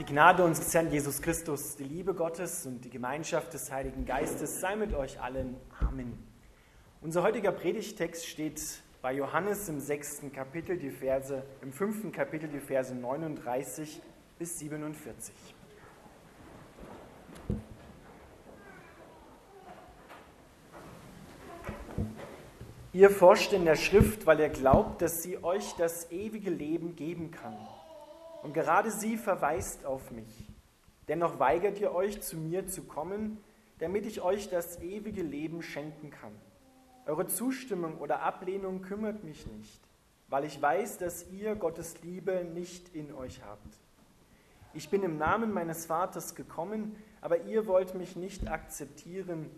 Die Gnade unseres Herrn Jesus Christus, die Liebe Gottes und die Gemeinschaft des Heiligen Geistes sei mit euch allen. Amen. Unser heutiger Predigtext steht bei Johannes im sechsten Kapitel, die Verse, im fünften Kapitel, die Verse 39 bis 47. Ihr forscht in der Schrift, weil ihr glaubt, dass sie euch das ewige Leben geben kann. Und gerade sie verweist auf mich. Dennoch weigert ihr euch, zu mir zu kommen, damit ich euch das ewige Leben schenken kann. Eure Zustimmung oder Ablehnung kümmert mich nicht, weil ich weiß, dass ihr Gottes Liebe nicht in euch habt. Ich bin im Namen meines Vaters gekommen, aber ihr wollt mich nicht akzeptieren,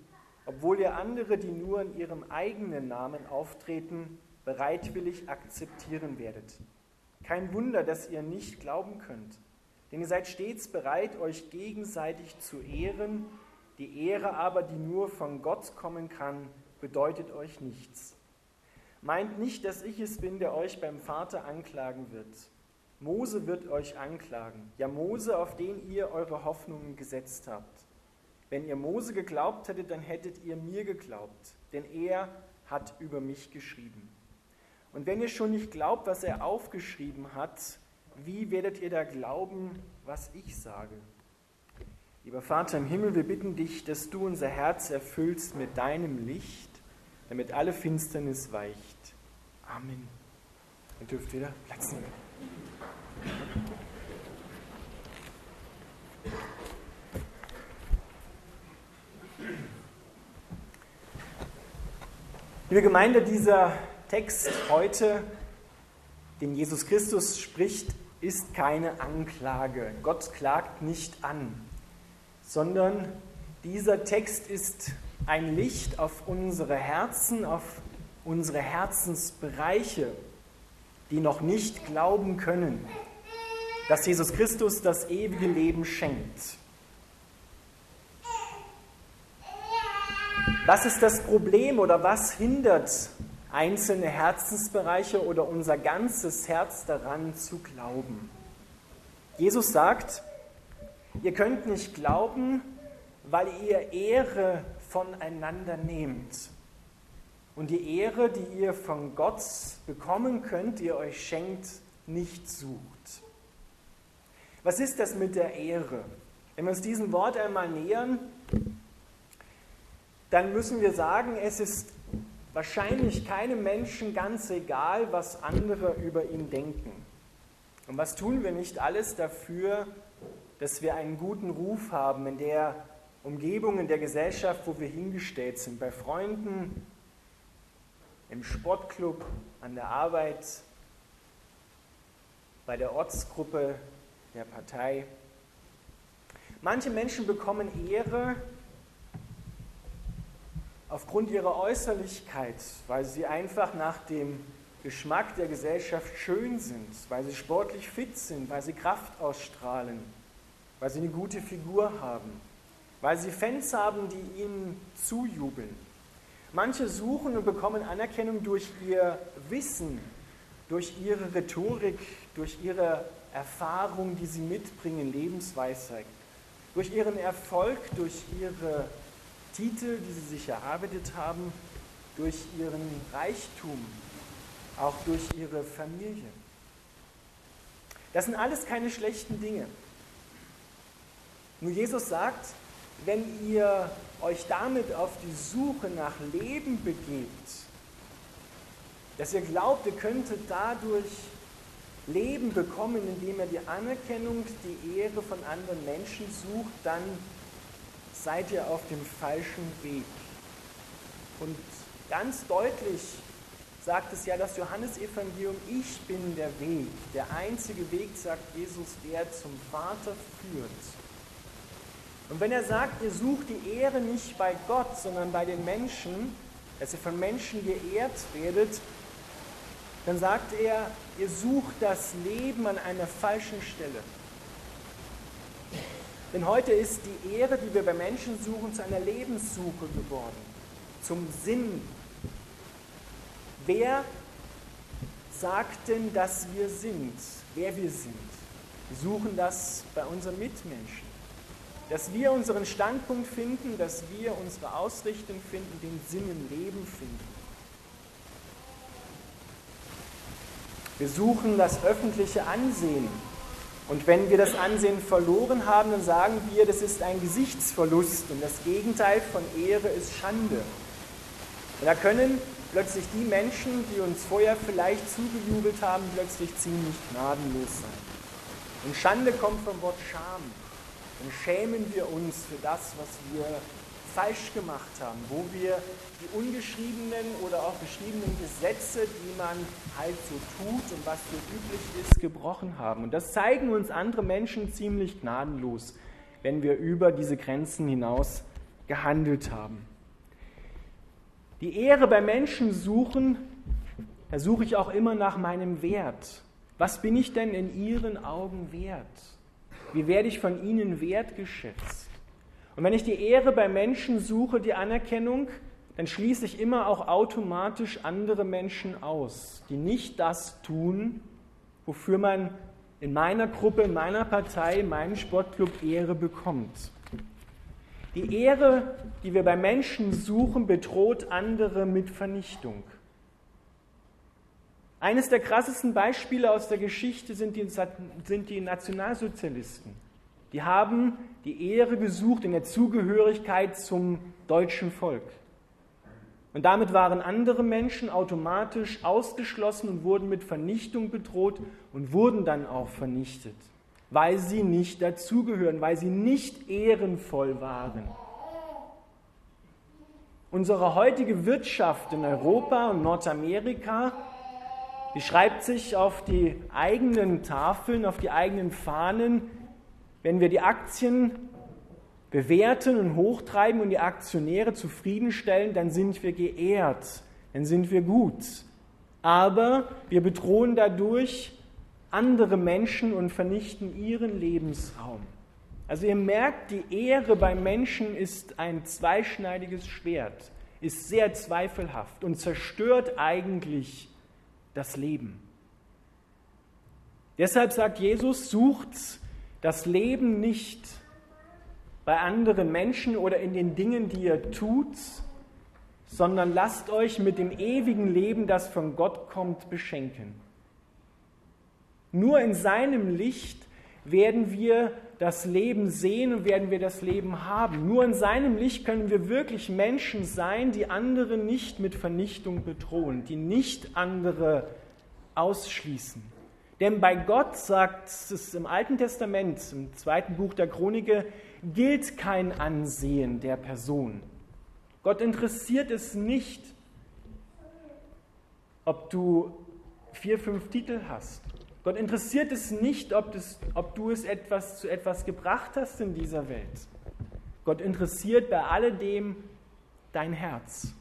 obwohl ihr andere, die nur in ihrem eigenen Namen auftreten, bereitwillig akzeptieren werdet. Kein Wunder, dass ihr nicht glauben könnt, denn ihr seid stets bereit, euch gegenseitig zu ehren. Die Ehre aber, die nur von Gott kommen kann, bedeutet euch nichts. Meint nicht, dass ich es bin, der euch beim Vater anklagen wird. Mose wird euch anklagen, ja Mose, auf den ihr eure Hoffnungen gesetzt habt. Wenn ihr Mose geglaubt hättet, dann hättet ihr mir geglaubt, denn er hat über mich geschrieben. Und wenn ihr schon nicht glaubt, was er aufgeschrieben hat, wie werdet ihr da glauben, was ich sage? Lieber Vater im Himmel, wir bitten dich, dass du unser Herz erfüllst mit deinem Licht, damit alle Finsternis weicht. Amen. Ihr dürft wieder Platz nehmen. Liebe Gemeinde, dieser Text heute, den Jesus Christus spricht, ist keine Anklage. Gott klagt nicht an, sondern dieser Text ist ein Licht auf unsere Herzen, auf unsere Herzensbereiche, die noch nicht glauben können, dass Jesus Christus das ewige Leben schenkt. Was ist das Problem oder was hindert einzelne Herzensbereiche oder unser ganzes Herz daran zu glauben. Jesus sagt, ihr könnt nicht glauben, weil ihr Ehre voneinander nehmt. Und die Ehre, die ihr von Gott bekommen könnt, ihr euch schenkt, nicht sucht. Was ist das mit der Ehre? Wenn wir uns diesem Wort einmal nähern, dann müssen wir sagen, es ist wahrscheinlich keinem Menschen ganz egal, was andere über ihn denken. Und was tun wir nicht alles dafür, dass wir einen guten Ruf haben in der Umgebung, in der Gesellschaft, wo wir hingestellt sind, bei Freunden, im Sportclub, an der Arbeit, bei der Ortsgruppe der Partei. Manche Menschen bekommen Ehre aufgrund ihrer Äußerlichkeit, weil sie einfach nach dem Geschmack der Gesellschaft schön sind, weil sie sportlich fit sind, weil sie Kraft ausstrahlen, weil sie eine gute Figur haben, weil sie Fans haben, die ihnen zujubeln. Manche suchen und bekommen Anerkennung durch ihr Wissen, durch ihre Rhetorik, durch ihre Erfahrung, die sie mitbringen, Lebensweisheit, durch ihren Erfolg, durch ihre Titel, die sie sich erarbeitet haben, durch ihren Reichtum, auch durch ihre Familie. Das sind alles keine schlechten Dinge. Nur Jesus sagt, wenn ihr euch damit auf die Suche nach Leben begebt, dass ihr glaubt, ihr könntet dadurch Leben bekommen, indem ihr die Anerkennung, die Ehre von anderen Menschen sucht, dann seid ihr auf dem falschen Weg. Und ganz deutlich sagt es ja das Johannesevangelium, ich bin der Weg. Der einzige Weg, sagt Jesus, der zum Vater führt. Und wenn er sagt, ihr sucht die Ehre nicht bei Gott, sondern bei den Menschen, dass ihr von Menschen geehrt werdet, dann sagt er, ihr sucht das Leben an einer falschen Stelle. Denn heute ist die Ehre, die wir bei Menschen suchen, zu einer Lebenssuche geworden, zum Sinn. Wer sagt denn, dass wir sind, wer wir sind? Wir suchen das bei unseren Mitmenschen. Dass wir unseren Standpunkt finden, dass wir unsere Ausrichtung finden, den Sinn im Leben finden. Wir suchen das öffentliche Ansehen. Und wenn wir das Ansehen verloren haben, dann sagen wir, das ist ein Gesichtsverlust und das Gegenteil von Ehre ist Schande. Und da können plötzlich die Menschen, die uns vorher vielleicht zugejubelt haben, plötzlich ziemlich gnadenlos sein. Und Schande kommt vom Wort Scham. Dann schämen wir uns für das, was wir falsch gemacht haben, wo wir die ungeschriebenen oder auch geschriebenen Gesetze, die man halt so tut und was so üblich ist, gebrochen haben. Und das zeigen uns andere Menschen ziemlich gnadenlos, wenn wir über diese Grenzen hinaus gehandelt haben. Die Ehre bei Menschen suchen, da suche ich auch immer nach meinem Wert. Was bin ich denn in ihren Augen wert? Wie werde ich von ihnen wertgeschätzt? Und wenn ich die Ehre bei Menschen suche, die Anerkennung, dann schließe ich immer auch automatisch andere Menschen aus, die nicht das tun, wofür man in meiner Gruppe, in meiner Partei, in meinem Sportclub Ehre bekommt. Die Ehre, die wir bei Menschen suchen, bedroht andere mit Vernichtung. Eines der krassesten Beispiele aus der Geschichte sind die, sind die Nationalsozialisten. Die haben die Ehre gesucht in der Zugehörigkeit zum deutschen Volk. Und damit waren andere Menschen automatisch ausgeschlossen und wurden mit Vernichtung bedroht und wurden dann auch vernichtet, weil sie nicht dazugehören, weil sie nicht ehrenvoll waren. Unsere heutige Wirtschaft in Europa und Nordamerika, die schreibt sich auf die eigenen Tafeln, auf die eigenen Fahnen, wenn wir die Aktien bewerten und hochtreiben und die Aktionäre zufriedenstellen, dann sind wir geehrt, dann sind wir gut. Aber wir bedrohen dadurch andere Menschen und vernichten ihren Lebensraum. Also ihr merkt, die Ehre beim Menschen ist ein zweischneidiges Schwert, ist sehr zweifelhaft und zerstört eigentlich das Leben. Deshalb sagt Jesus, sucht das Leben nicht bei anderen Menschen oder in den Dingen, die ihr tut, sondern lasst euch mit dem ewigen Leben, das von Gott kommt, beschenken. Nur in seinem Licht werden wir das Leben sehen und werden wir das Leben haben. Nur in seinem Licht können wir wirklich Menschen sein, die andere nicht mit Vernichtung bedrohen, die nicht andere ausschließen. Denn bei Gott, sagt es im Alten Testament, im zweiten Buch der Chronike, gilt kein Ansehen der Person. Gott interessiert es nicht, ob du vier, fünf Titel hast. Gott interessiert es nicht, ob, das, ob du es etwas zu etwas gebracht hast in dieser Welt. Gott interessiert bei alledem dein Herz.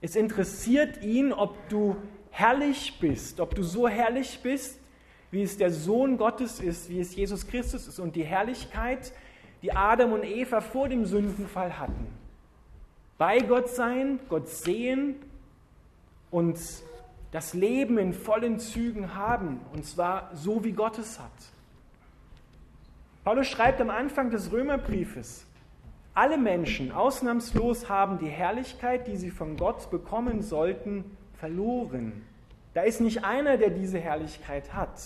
Es interessiert ihn, ob du herrlich bist, ob du so herrlich bist, wie es der Sohn Gottes ist, wie es Jesus Christus ist und die Herrlichkeit, die Adam und Eva vor dem Sündenfall hatten. Bei Gott sein, Gott sehen und das Leben in vollen Zügen haben, und zwar so, wie Gott es hat. Paulus schreibt am Anfang des Römerbriefes, alle Menschen ausnahmslos haben die Herrlichkeit, die sie von Gott bekommen sollten, verloren. Da ist nicht einer, der diese Herrlichkeit hat.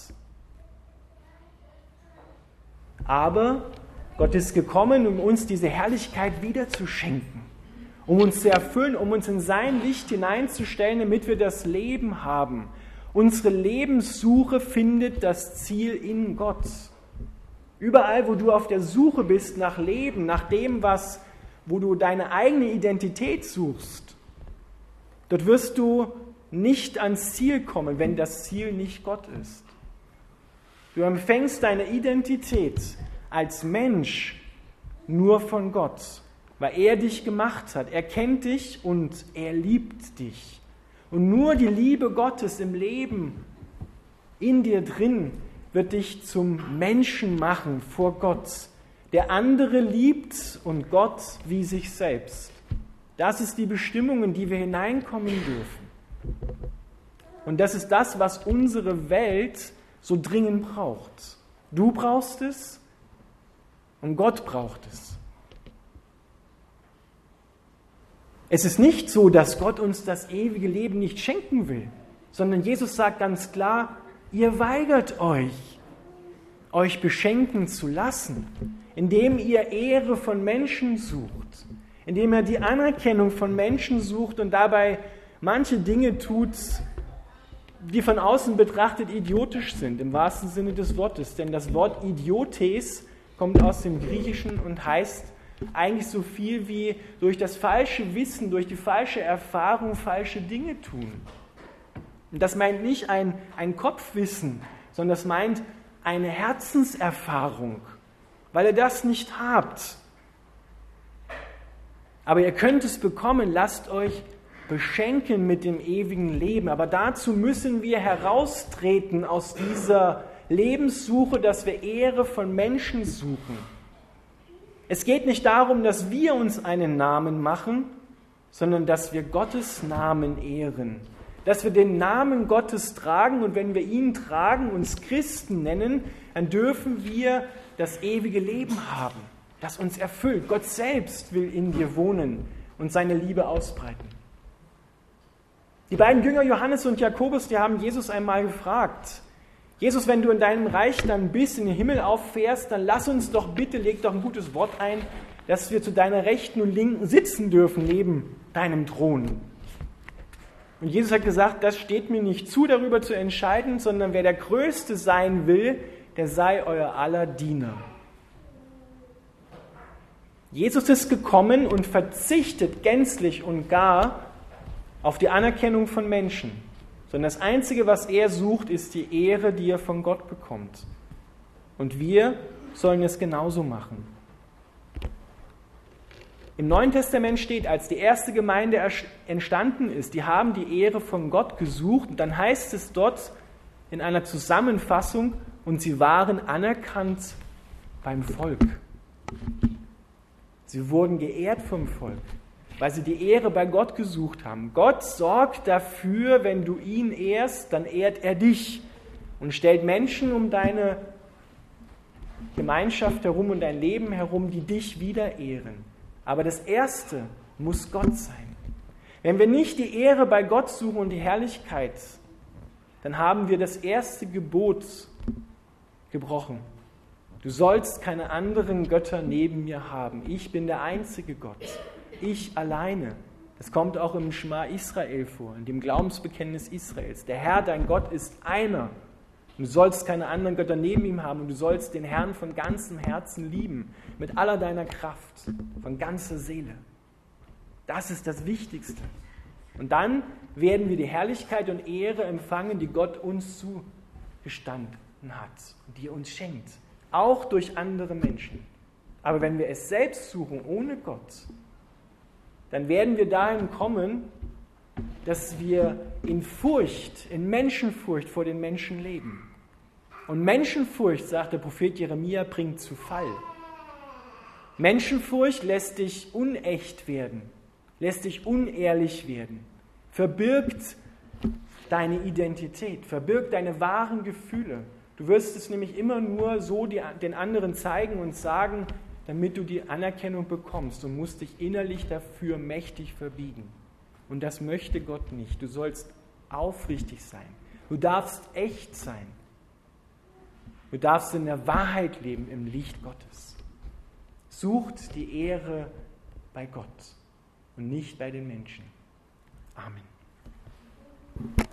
Aber Gott ist gekommen, um uns diese Herrlichkeit wiederzuschenken, um uns zu erfüllen, um uns in sein Licht hineinzustellen, damit wir das Leben haben. Unsere Lebenssuche findet das Ziel in Gott. Überall, wo du auf der Suche bist nach Leben, nach dem, was, wo du deine eigene Identität suchst, dort wirst du nicht ans Ziel kommen, wenn das Ziel nicht Gott ist. Du empfängst deine Identität als Mensch nur von Gott, weil er dich gemacht hat. Er kennt dich und er liebt dich. Und nur die Liebe Gottes im Leben in dir drin wird dich zum Menschen machen vor Gott, der andere liebt und Gott wie sich selbst. Das ist die Bestimmung, in die wir hineinkommen dürfen. Und das ist das, was unsere Welt so dringend braucht. Du brauchst es und Gott braucht es. Es ist nicht so, dass Gott uns das ewige Leben nicht schenken will, sondern Jesus sagt ganz klar, ihr weigert euch, euch beschenken zu lassen, indem ihr Ehre von Menschen sucht, indem er die Anerkennung von Menschen sucht und dabei manche Dinge tut, die von außen betrachtet idiotisch sind, im wahrsten Sinne des Wortes. Denn das Wort Idiotes kommt aus dem Griechischen und heißt eigentlich so viel wie durch das falsche Wissen, durch die falsche Erfahrung falsche Dinge tun. Und das meint nicht ein, ein Kopfwissen, sondern das meint eine Herzenserfahrung, weil ihr das nicht habt. Aber ihr könnt es bekommen, lasst euch beschenken mit dem ewigen Leben. Aber dazu müssen wir heraustreten aus dieser Lebenssuche, dass wir Ehre von Menschen suchen. Es geht nicht darum, dass wir uns einen Namen machen, sondern dass wir Gottes Namen ehren. Dass wir den Namen Gottes tragen und wenn wir ihn tragen, uns Christen nennen, dann dürfen wir das ewige Leben haben, das uns erfüllt. Gott selbst will in dir wohnen und seine Liebe ausbreiten. Die beiden Jünger Johannes und Jakobus, die haben Jesus einmal gefragt, Jesus, wenn du in deinem Reich dann bis in den Himmel auffährst, dann lass uns doch bitte, leg doch ein gutes Wort ein, dass wir zu deiner Rechten und Linken sitzen dürfen neben deinem Thron. Und Jesus hat gesagt, das steht mir nicht zu, darüber zu entscheiden, sondern wer der Größte sein will, der sei euer aller Diener. Jesus ist gekommen und verzichtet gänzlich und gar auf die Anerkennung von Menschen sondern das Einzige, was er sucht, ist die Ehre, die er von Gott bekommt. Und wir sollen es genauso machen. Im Neuen Testament steht, als die erste Gemeinde entstanden ist, die haben die Ehre von Gott gesucht. Und dann heißt es dort in einer Zusammenfassung, und sie waren anerkannt beim Volk. Sie wurden geehrt vom Volk weil sie die Ehre bei Gott gesucht haben. Gott sorgt dafür, wenn du ihn ehrst, dann ehrt er dich und stellt Menschen um deine Gemeinschaft herum und dein Leben herum, die dich wieder ehren. Aber das Erste muss Gott sein. Wenn wir nicht die Ehre bei Gott suchen und die Herrlichkeit, dann haben wir das erste Gebot gebrochen. Du sollst keine anderen Götter neben mir haben. Ich bin der einzige Gott ich alleine. Das kommt auch im Schma Israel vor, in dem Glaubensbekenntnis Israels. Der Herr, dein Gott, ist einer. du sollst keine anderen Götter neben ihm haben und du sollst den Herrn von ganzem Herzen lieben, mit aller deiner Kraft, von ganzer Seele. Das ist das Wichtigste. Und dann werden wir die Herrlichkeit und Ehre empfangen, die Gott uns zugestanden hat und die er uns schenkt, auch durch andere Menschen. Aber wenn wir es selbst suchen, ohne Gott, dann werden wir dahin kommen, dass wir in Furcht, in Menschenfurcht vor den Menschen leben. Und Menschenfurcht, sagt der Prophet Jeremia, bringt zu Fall. Menschenfurcht lässt dich unecht werden, lässt dich unehrlich werden, verbirgt deine Identität, verbirgt deine wahren Gefühle. Du wirst es nämlich immer nur so den anderen zeigen und sagen, damit du die Anerkennung bekommst und musst dich innerlich dafür mächtig verbiegen. Und das möchte Gott nicht. Du sollst aufrichtig sein. Du darfst echt sein. Du darfst in der Wahrheit leben, im Licht Gottes. Sucht die Ehre bei Gott und nicht bei den Menschen. Amen.